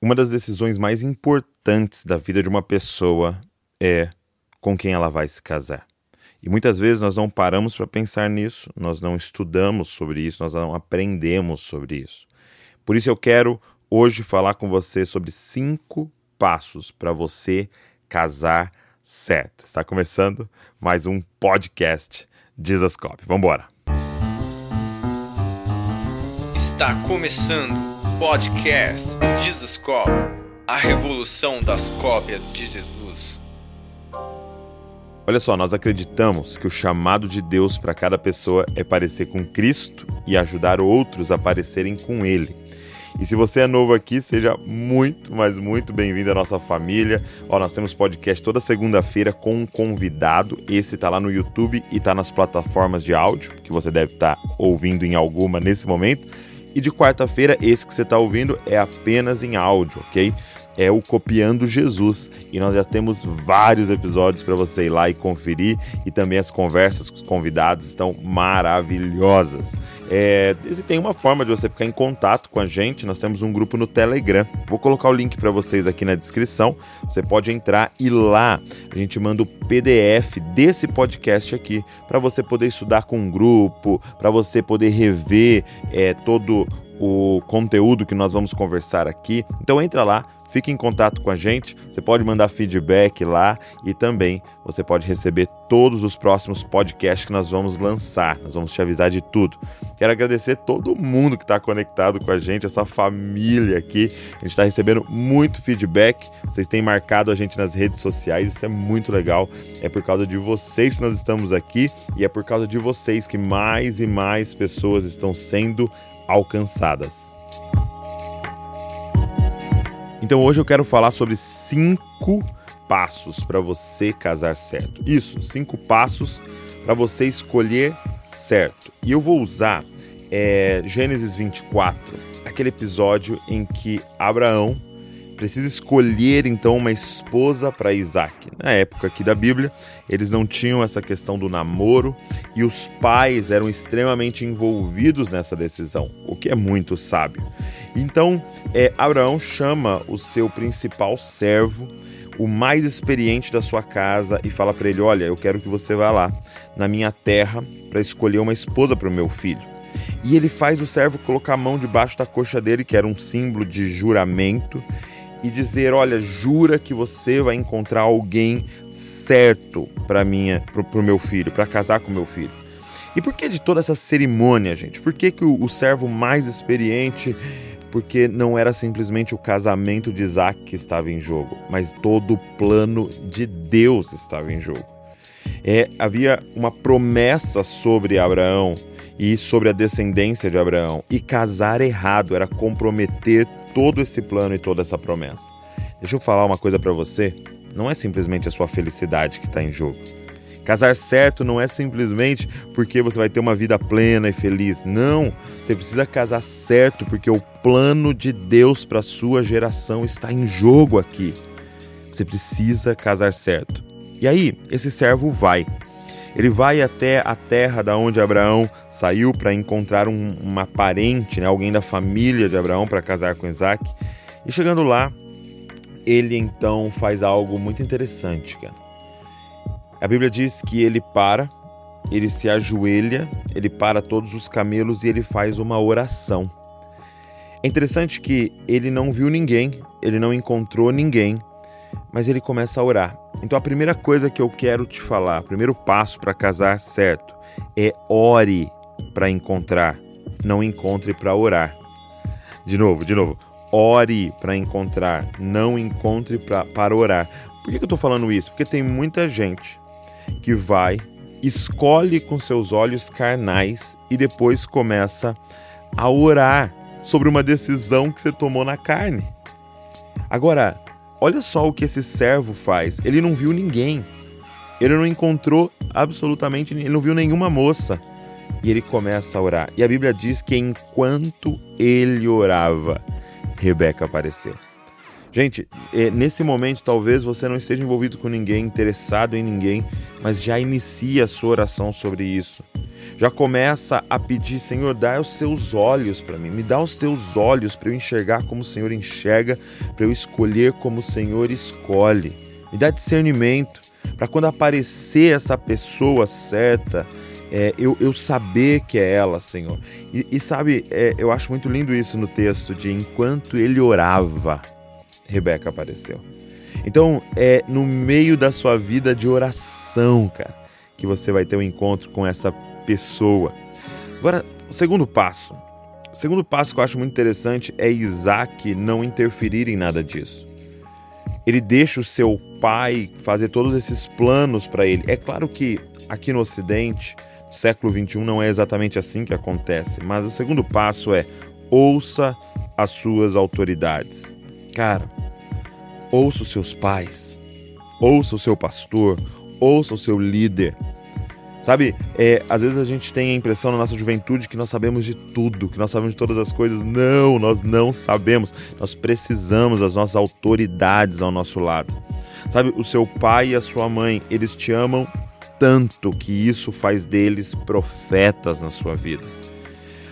Uma das decisões mais importantes da vida de uma pessoa é com quem ela vai se casar. E muitas vezes nós não paramos para pensar nisso, nós não estudamos sobre isso, nós não aprendemos sobre isso. Por isso eu quero hoje falar com você sobre cinco passos para você casar certo. Está começando mais um podcast Jesus Cop. Vamos embora. Está começando Podcast Jesus Cop A revolução das cópias de Jesus. Olha só, nós acreditamos que o chamado de Deus para cada pessoa é parecer com Cristo e ajudar outros a parecerem com Ele. E se você é novo aqui, seja muito, mas muito bem-vindo à nossa família. Ó, nós temos podcast toda segunda-feira com um convidado. Esse tá lá no YouTube e tá nas plataformas de áudio, que você deve estar tá ouvindo em alguma nesse momento. E de quarta-feira, esse que você está ouvindo é apenas em áudio, ok? É o Copiando Jesus. E nós já temos vários episódios para você ir lá e conferir. E também as conversas com os convidados estão maravilhosas. É, tem uma forma de você ficar em contato com a gente. Nós temos um grupo no Telegram. Vou colocar o link para vocês aqui na descrição. Você pode entrar e lá a gente manda o PDF desse podcast aqui para você poder estudar com um grupo, para você poder rever é, todo o conteúdo que nós vamos conversar aqui. Então entra lá, Fique em contato com a gente, você pode mandar feedback lá e também você pode receber todos os próximos podcasts que nós vamos lançar. Nós vamos te avisar de tudo. Quero agradecer todo mundo que está conectado com a gente, essa família aqui. A gente está recebendo muito feedback. Vocês têm marcado a gente nas redes sociais, isso é muito legal. É por causa de vocês que nós estamos aqui e é por causa de vocês que mais e mais pessoas estão sendo alcançadas. Então hoje eu quero falar sobre cinco passos para você casar certo. Isso, cinco passos para você escolher certo. E eu vou usar é, Gênesis 24, aquele episódio em que Abraão precisa escolher então uma esposa para Isaac. Na época aqui da Bíblia, eles não tinham essa questão do namoro e os pais eram extremamente envolvidos nessa decisão, o que é muito sábio. Então, é, Abraão chama o seu principal servo, o mais experiente da sua casa, e fala para ele: Olha, eu quero que você vá lá na minha terra para escolher uma esposa para o meu filho. E ele faz o servo colocar a mão debaixo da coxa dele, que era um símbolo de juramento, e dizer: Olha, jura que você vai encontrar alguém certo para minha, para o meu filho, para casar com meu filho. E por que de toda essa cerimônia, gente? Por que, que o, o servo mais experiente porque não era simplesmente o casamento de Isaac que estava em jogo, mas todo o plano de Deus estava em jogo. É, havia uma promessa sobre Abraão e sobre a descendência de Abraão, e casar errado era comprometer todo esse plano e toda essa promessa. Deixa eu falar uma coisa para você: não é simplesmente a sua felicidade que está em jogo Casar certo não é simplesmente porque você vai ter uma vida plena e feliz. Não, você precisa casar certo porque o plano de Deus para sua geração está em jogo aqui. Você precisa casar certo. E aí, esse servo vai. Ele vai até a terra da onde Abraão saiu para encontrar um, uma parente, né, alguém da família de Abraão para casar com Isaac. E chegando lá, ele então faz algo muito interessante, cara. A Bíblia diz que ele para, ele se ajoelha, ele para todos os camelos e ele faz uma oração. É interessante que ele não viu ninguém, ele não encontrou ninguém, mas ele começa a orar. Então a primeira coisa que eu quero te falar, o primeiro passo para casar certo, é ore para encontrar, não encontre para orar. De novo, de novo. Ore para encontrar, não encontre pra, para orar. Por que, que eu estou falando isso? Porque tem muita gente que vai, escolhe com seus olhos carnais e depois começa a orar sobre uma decisão que você tomou na carne. Agora, olha só o que esse servo faz. Ele não viu ninguém. Ele não encontrou absolutamente. Ele não viu nenhuma moça. E ele começa a orar. E a Bíblia diz que enquanto ele orava, Rebeca apareceu. Gente, é, nesse momento talvez você não esteja envolvido com ninguém, interessado em ninguém, mas já inicia a sua oração sobre isso. Já começa a pedir, Senhor, dá os seus olhos para mim, me dá os teus olhos para eu enxergar como o Senhor enxerga, para eu escolher como o Senhor escolhe. Me dá discernimento para quando aparecer essa pessoa certa, é, eu, eu, saber que é ela, Senhor. E, e sabe, é, eu acho muito lindo isso no texto de enquanto ele orava. Rebeca apareceu. Então, é no meio da sua vida de oração, cara, que você vai ter um encontro com essa pessoa. Agora, o segundo passo. O segundo passo que eu acho muito interessante é Isaac não interferir em nada disso. Ele deixa o seu pai fazer todos esses planos para ele. É claro que aqui no Ocidente, no século XXI, não é exatamente assim que acontece, mas o segundo passo é ouça as suas autoridades. Cara, ouça os seus pais, ouça o seu pastor, ouça o seu líder. Sabe, é, às vezes a gente tem a impressão na nossa juventude que nós sabemos de tudo, que nós sabemos de todas as coisas. Não, nós não sabemos. Nós precisamos das nossas autoridades ao nosso lado. Sabe, o seu pai e a sua mãe, eles te amam tanto que isso faz deles profetas na sua vida.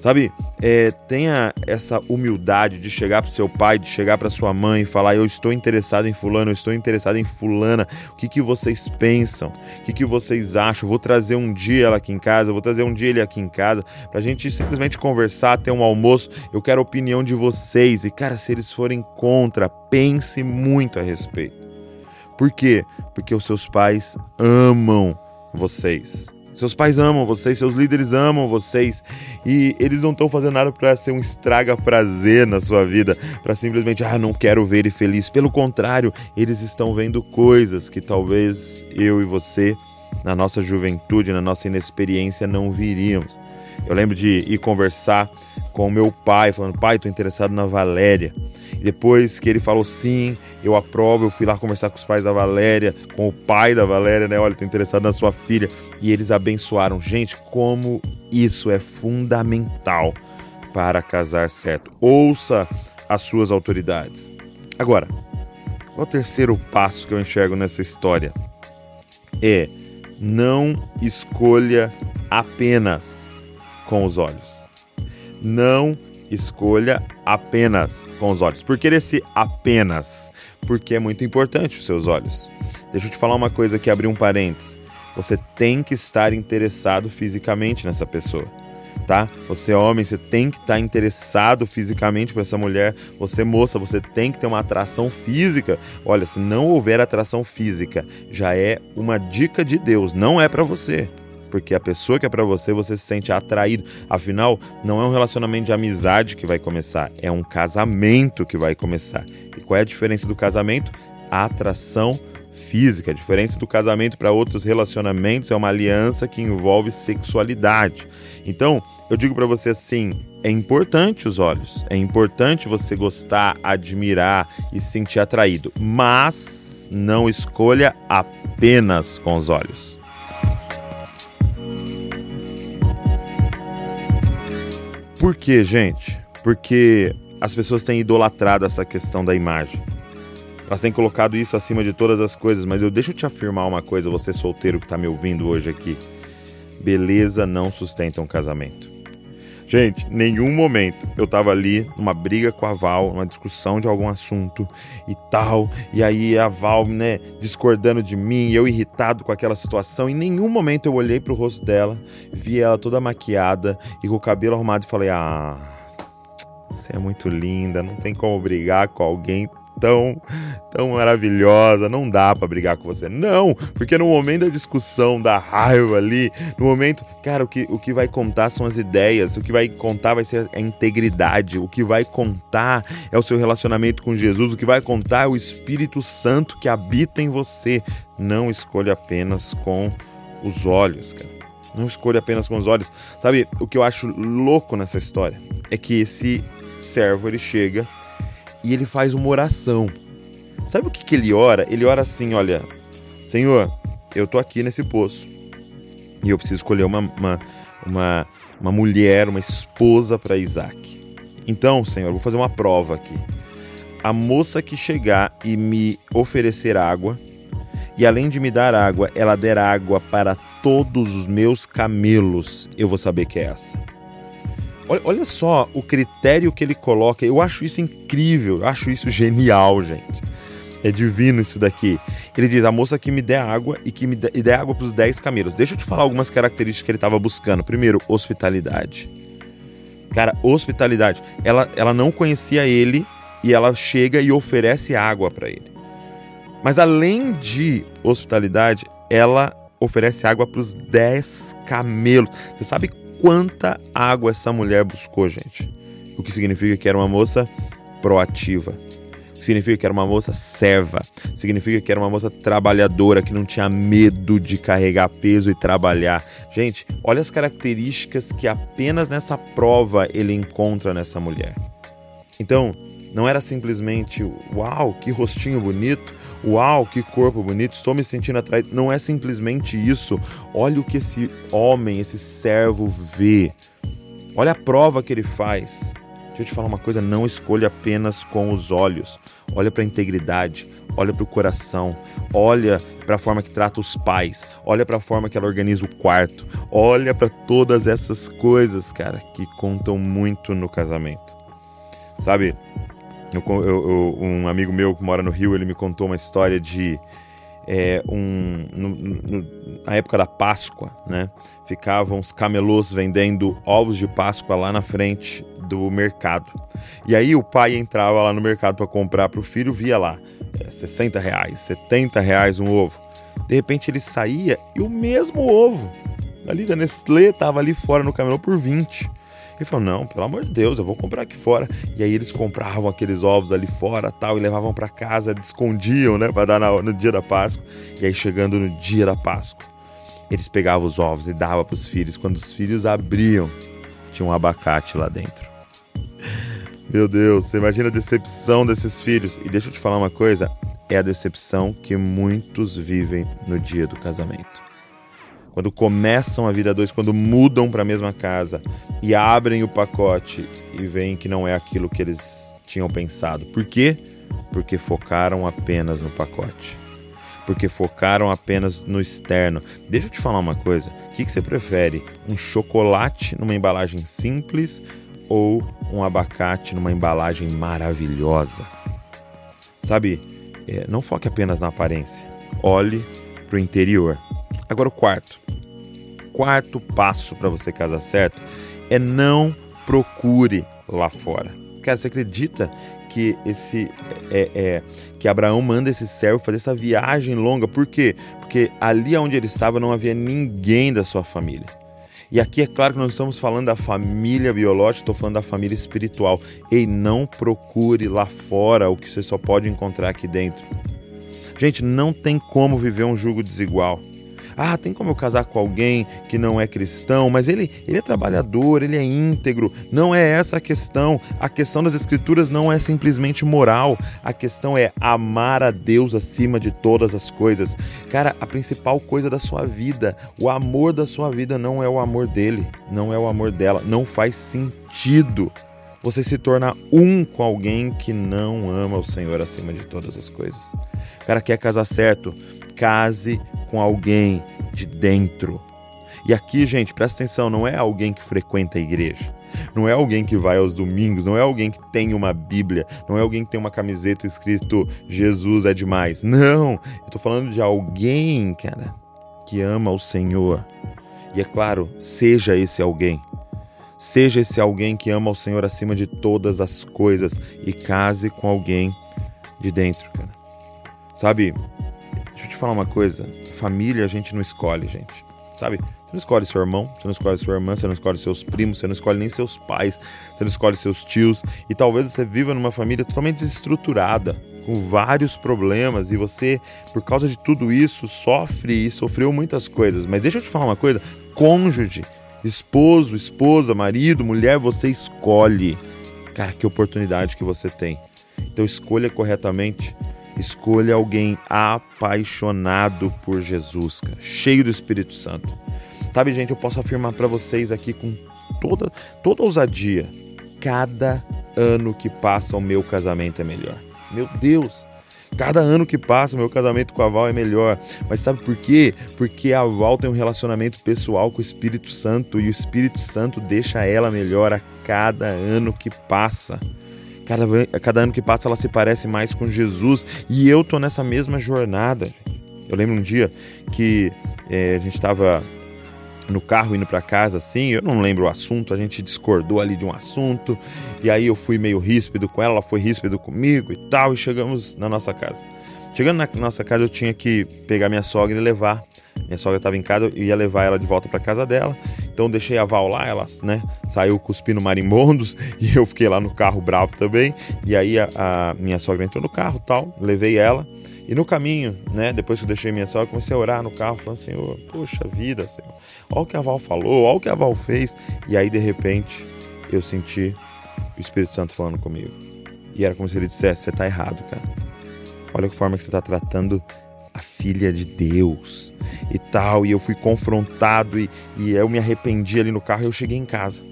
Sabe, é, tenha essa humildade de chegar para seu pai, de chegar para sua mãe e falar: Eu estou interessado em Fulano, eu estou interessado em Fulana. O que, que vocês pensam? O que, que vocês acham? Vou trazer um dia ela aqui em casa, vou trazer um dia ele aqui em casa, para a gente simplesmente conversar, ter um almoço. Eu quero a opinião de vocês. E, cara, se eles forem contra, pense muito a respeito. Por quê? Porque os seus pais amam vocês. Seus pais amam vocês, seus líderes amam vocês e eles não estão fazendo nada para ser um estraga prazer na sua vida, para simplesmente, ah, não quero ver ele feliz. Pelo contrário, eles estão vendo coisas que talvez eu e você, na nossa juventude, na nossa inexperiência, não viríamos. Eu lembro de ir conversar com meu pai, falando: pai, estou interessado na Valéria. E depois que ele falou sim, eu aprovo, eu fui lá conversar com os pais da Valéria, com o pai da Valéria, né? Olha, estou interessado na sua filha. E eles abençoaram. Gente, como isso é fundamental para casar certo. Ouça as suas autoridades. Agora, qual o terceiro passo que eu enxergo nessa história? É não escolha apenas com os olhos. Não escolha apenas com os olhos. Por que esse apenas? Porque é muito importante os seus olhos. Deixa eu te falar uma coisa aqui, abrir um parênteses. Você tem que estar interessado fisicamente nessa pessoa, tá? Você homem, você tem que estar interessado fisicamente por essa mulher. Você moça, você tem que ter uma atração física. Olha, se não houver atração física, já é uma dica de Deus, não é para você porque a pessoa que é para você, você se sente atraído. Afinal, não é um relacionamento de amizade que vai começar, é um casamento que vai começar. E qual é a diferença do casamento? A atração física. A diferença do casamento para outros relacionamentos é uma aliança que envolve sexualidade. Então, eu digo para você assim: é importante os olhos, é importante você gostar, admirar e se sentir atraído, mas não escolha apenas com os olhos. Por quê, gente? Porque as pessoas têm idolatrado essa questão da imagem. Elas têm colocado isso acima de todas as coisas, mas eu deixo te afirmar uma coisa, você solteiro que está me ouvindo hoje aqui. Beleza não sustenta um casamento. Gente, nenhum momento eu tava ali numa briga com a Val, numa discussão de algum assunto e tal, e aí a Val, né, discordando de mim, eu irritado com aquela situação, em nenhum momento eu olhei pro rosto dela, vi ela toda maquiada e com o cabelo arrumado e falei: "Ah, você é muito linda, não tem como brigar com alguém tão, tão maravilhosa, não dá para brigar com você. Não, porque no momento da discussão, da raiva ali, no momento, cara, o que, o que vai contar são as ideias, o que vai contar vai ser a integridade, o que vai contar é o seu relacionamento com Jesus, o que vai contar é o Espírito Santo que habita em você. Não escolha apenas com os olhos, cara. Não escolha apenas com os olhos. Sabe, o que eu acho louco nessa história é que esse servo ele chega e ele faz uma oração. Sabe o que, que ele ora? Ele ora assim: olha, Senhor, eu tô aqui nesse poço e eu preciso escolher uma, uma, uma, uma mulher, uma esposa para Isaac. Então, Senhor, vou fazer uma prova aqui. a moça que chegar e me oferecer água, e além de me dar água, ela der água para todos os meus camelos, eu vou saber que é essa. Olha, olha só o critério que ele coloca, eu acho isso incrível, eu acho isso genial, gente. É divino isso daqui. Ele diz: a moça que me der água e que me der água para os 10 camelos. Deixa eu te falar algumas características que ele estava buscando. Primeiro, hospitalidade. Cara, hospitalidade. Ela, ela não conhecia ele e ela chega e oferece água para ele. Mas além de hospitalidade, ela oferece água para os 10 camelos. Você sabe quanta água essa mulher buscou, gente? O que significa que era uma moça proativa significa que era uma moça serva, significa que era uma moça trabalhadora, que não tinha medo de carregar peso e trabalhar. Gente, olha as características que apenas nessa prova ele encontra nessa mulher. Então, não era simplesmente, uau, que rostinho bonito, uau, que corpo bonito, estou me sentindo atraído. Não é simplesmente isso. Olha o que esse homem, esse servo vê. Olha a prova que ele faz. Deixa eu te falar uma coisa: não escolha apenas com os olhos. Olha para a integridade, olha para o coração, olha para a forma que trata os pais, olha para a forma que ela organiza o quarto, olha para todas essas coisas, cara, que contam muito no casamento. Sabe? Eu, eu, um amigo meu que mora no Rio, ele me contou uma história de é, um, no, no, na época da Páscoa, né? Ficavam os camelôs vendendo ovos de Páscoa lá na frente do mercado. E aí o pai entrava lá no mercado para comprar para o filho, via lá é, 60 reais, 70 reais um ovo. De repente ele saía e o mesmo ovo ali da Nestlé tava ali fora no camelô por 20. Ele falou: Não, pelo amor de Deus, eu vou comprar aqui fora. E aí eles compravam aqueles ovos ali fora tal e levavam para casa, escondiam, né, para dar no, dia da Páscoa. E aí chegando no dia da Páscoa, eles pegavam os ovos e davam para os filhos. Quando os filhos abriam, tinha um abacate lá dentro. Meu Deus, você imagina a decepção desses filhos. E deixa eu te falar uma coisa: é a decepção que muitos vivem no dia do casamento quando começam a vida dois, quando mudam para a mesma casa e abrem o pacote e veem que não é aquilo que eles tinham pensado. Por quê? Porque focaram apenas no pacote. Porque focaram apenas no externo. Deixa eu te falar uma coisa: o que, que você prefere? Um chocolate numa embalagem simples ou um abacate numa embalagem maravilhosa? Sabe, é, não foque apenas na aparência, olhe para o interior. Agora, o quarto. Quarto passo para você casar certo é não procure lá fora. Cara, você acredita que esse é, é, que Abraão manda esse servo fazer essa viagem longa? Por quê? Porque ali onde ele estava não havia ninguém da sua família. E aqui é claro que nós estamos falando da família biológica, estou falando da família espiritual. Ei, não procure lá fora o que você só pode encontrar aqui dentro. Gente, não tem como viver um jugo desigual. Ah, tem como eu casar com alguém que não é cristão, mas ele, ele é trabalhador, ele é íntegro. Não é essa a questão. A questão das escrituras não é simplesmente moral. A questão é amar a Deus acima de todas as coisas. Cara, a principal coisa da sua vida, o amor da sua vida não é o amor dele, não é o amor dela. Não faz sentido você se tornar um com alguém que não ama o Senhor acima de todas as coisas. Cara quer casar certo, case com alguém de dentro. E aqui, gente, presta atenção, não é alguém que frequenta a igreja. Não é alguém que vai aos domingos, não é alguém que tem uma Bíblia, não é alguém que tem uma camiseta escrito Jesus é demais. Não, eu tô falando de alguém, cara, que ama o Senhor. E é claro, seja esse alguém. Seja esse alguém que ama o Senhor acima de todas as coisas e case com alguém de dentro, cara. Sabe, deixa eu te falar uma coisa família a gente não escolhe, gente. Sabe? Você não escolhe seu irmão, você não escolhe sua irmã, você não escolhe seus primos, você não escolhe nem seus pais, você não escolhe seus tios. E talvez você viva numa família totalmente desestruturada, com vários problemas, e você, por causa de tudo isso, sofre e sofreu muitas coisas. Mas deixa eu te falar uma coisa: cônjuge, esposo, esposa, marido, mulher, você escolhe. Cara, que oportunidade que você tem. Então escolha corretamente Escolha alguém apaixonado por Jesus, cara, cheio do Espírito Santo. Sabe, gente, eu posso afirmar para vocês aqui com toda, toda ousadia: cada ano que passa, o meu casamento é melhor. Meu Deus! Cada ano que passa, meu casamento com a Val é melhor. Mas sabe por quê? Porque a Val tem um relacionamento pessoal com o Espírito Santo e o Espírito Santo deixa ela melhor a cada ano que passa. Cada, cada ano que passa, ela se parece mais com Jesus e eu tô nessa mesma jornada. Eu lembro um dia que é, a gente estava no carro indo para casa assim, eu não lembro o assunto, a gente discordou ali de um assunto, e aí eu fui meio ríspido com ela, ela foi ríspido comigo e tal, e chegamos na nossa casa. Chegando na nossa casa, eu tinha que pegar minha sogra e levar. Minha sogra estava em casa, eu ia levar ela de volta para casa dela. Então deixei a Val lá, ela, né, saiu cuspindo marimbondos e eu fiquei lá no carro bravo também. E aí a, a minha sogra entrou no carro, tal, levei ela. E no caminho, né, depois que eu deixei minha sogra, comecei a orar no carro, falando, Senhor, poxa vida, Senhor, olha o que a Val falou, olha o que a Val fez. E aí, de repente, eu senti o Espírito Santo falando comigo. E era como se ele dissesse, você tá errado, cara. Olha a forma que você tá tratando a filha de Deus e tal. E eu fui confrontado e, e eu me arrependi ali no carro e eu cheguei em casa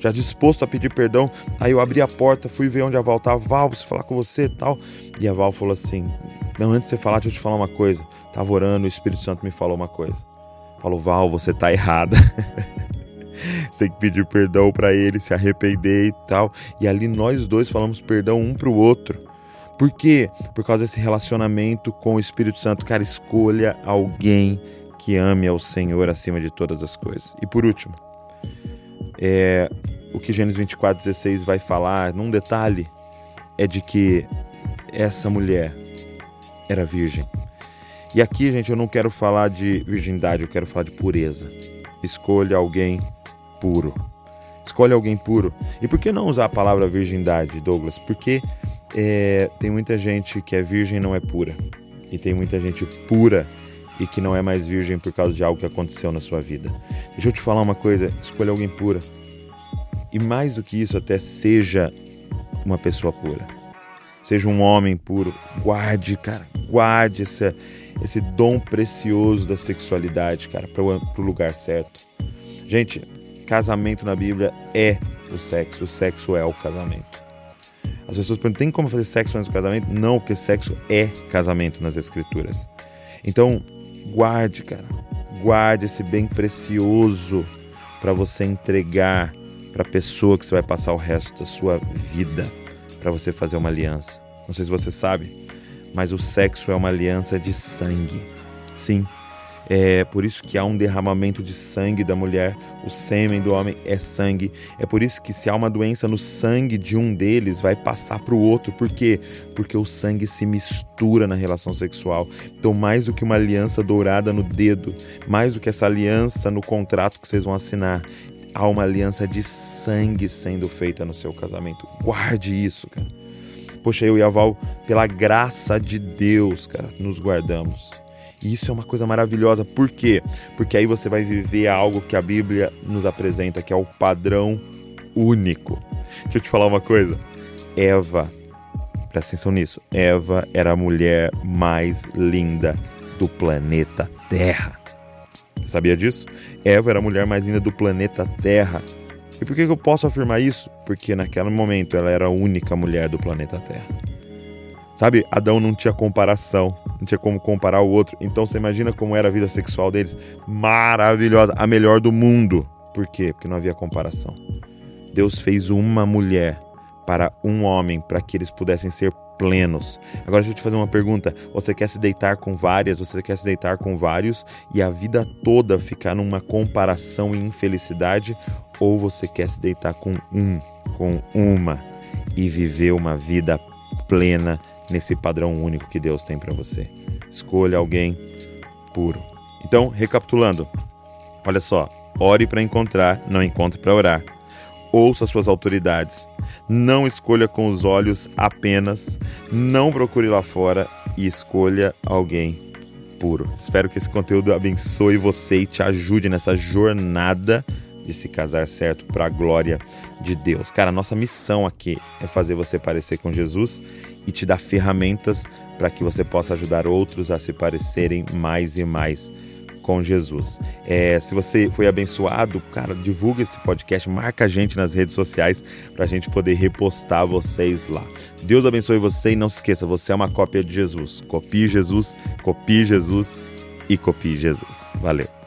já disposto a pedir perdão. Aí eu abri a porta, fui ver onde a Val estava. Val, preciso falar com você e tal. E a Val falou assim: Não, antes de você falar, deixa eu te falar uma coisa. Tava orando, o Espírito Santo me falou uma coisa. Falou, Val, você tá errada. você tem que pedir perdão para ele, se arrepender e tal. E ali nós dois falamos perdão um pro outro. Por quê? Por causa desse relacionamento com o Espírito Santo. Cara, escolha alguém que ame ao Senhor acima de todas as coisas. E por último, é, o que Gênesis 24,16 vai falar, num detalhe, é de que essa mulher era virgem. E aqui, gente, eu não quero falar de virgindade, eu quero falar de pureza. Escolha alguém puro. Escolha alguém puro. E por que não usar a palavra virgindade, Douglas? Porque é, tem muita gente que é virgem e não é pura. E tem muita gente pura e que não é mais virgem por causa de algo que aconteceu na sua vida. Deixa eu te falar uma coisa: escolha alguém pura. E mais do que isso, até seja uma pessoa pura. Seja um homem puro. Guarde, cara, guarde esse, dom precioso da sexualidade, cara, para o lugar certo. Gente, casamento na Bíblia é o sexo, o sexo é o casamento. As pessoas perguntam: tem como fazer sexo antes do casamento? Não, porque sexo é casamento nas Escrituras. Então, guarde, cara. Guarde esse bem precioso para você entregar para a pessoa que você vai passar o resto da sua vida, para você fazer uma aliança. Não sei se você sabe, mas o sexo é uma aliança de sangue. Sim, é por isso que há um derramamento de sangue da mulher, o sêmen do homem é sangue. É por isso que se há uma doença no sangue de um deles, vai passar para o outro. Por quê? Porque o sangue se mistura na relação sexual. Então, mais do que uma aliança dourada no dedo, mais do que essa aliança no contrato que vocês vão assinar, há uma aliança de sangue sendo feita no seu casamento. Guarde isso, cara. Poxa, eu e a Val, pela graça de Deus, cara, nos guardamos. E isso é uma coisa maravilhosa. Por quê? Porque aí você vai viver algo que a Bíblia nos apresenta, que é o padrão único. Deixa eu te falar uma coisa. Eva, presta atenção nisso. Eva era a mulher mais linda do planeta Terra. Você sabia disso? Eva era a mulher mais linda do planeta Terra. E por que eu posso afirmar isso? Porque naquele momento ela era a única mulher do planeta Terra. Sabe, Adão não tinha comparação, não tinha como comparar o outro. Então você imagina como era a vida sexual deles? Maravilhosa, a melhor do mundo. Por quê? Porque não havia comparação. Deus fez uma mulher para um homem, para que eles pudessem ser plenos. Agora deixa eu te fazer uma pergunta. Você quer se deitar com várias, você quer se deitar com vários e a vida toda ficar numa comparação e infelicidade? Ou você quer se deitar com um, com uma e viver uma vida plena nesse padrão único que Deus tem para você. Escolha alguém puro. Então, recapitulando, olha só: ore para encontrar, não encontre para orar. Ouça suas autoridades. Não escolha com os olhos apenas. Não procure lá fora e escolha alguém puro. Espero que esse conteúdo abençoe você e te ajude nessa jornada de se casar certo para a glória de Deus. Cara, nossa missão aqui é fazer você parecer com Jesus e te dar ferramentas para que você possa ajudar outros a se parecerem mais e mais com Jesus. É, se você foi abençoado, cara, divulga esse podcast, marca a gente nas redes sociais para a gente poder repostar vocês lá. Deus abençoe você e não se esqueça, você é uma cópia de Jesus. Copie Jesus, copie Jesus e copie Jesus. Valeu.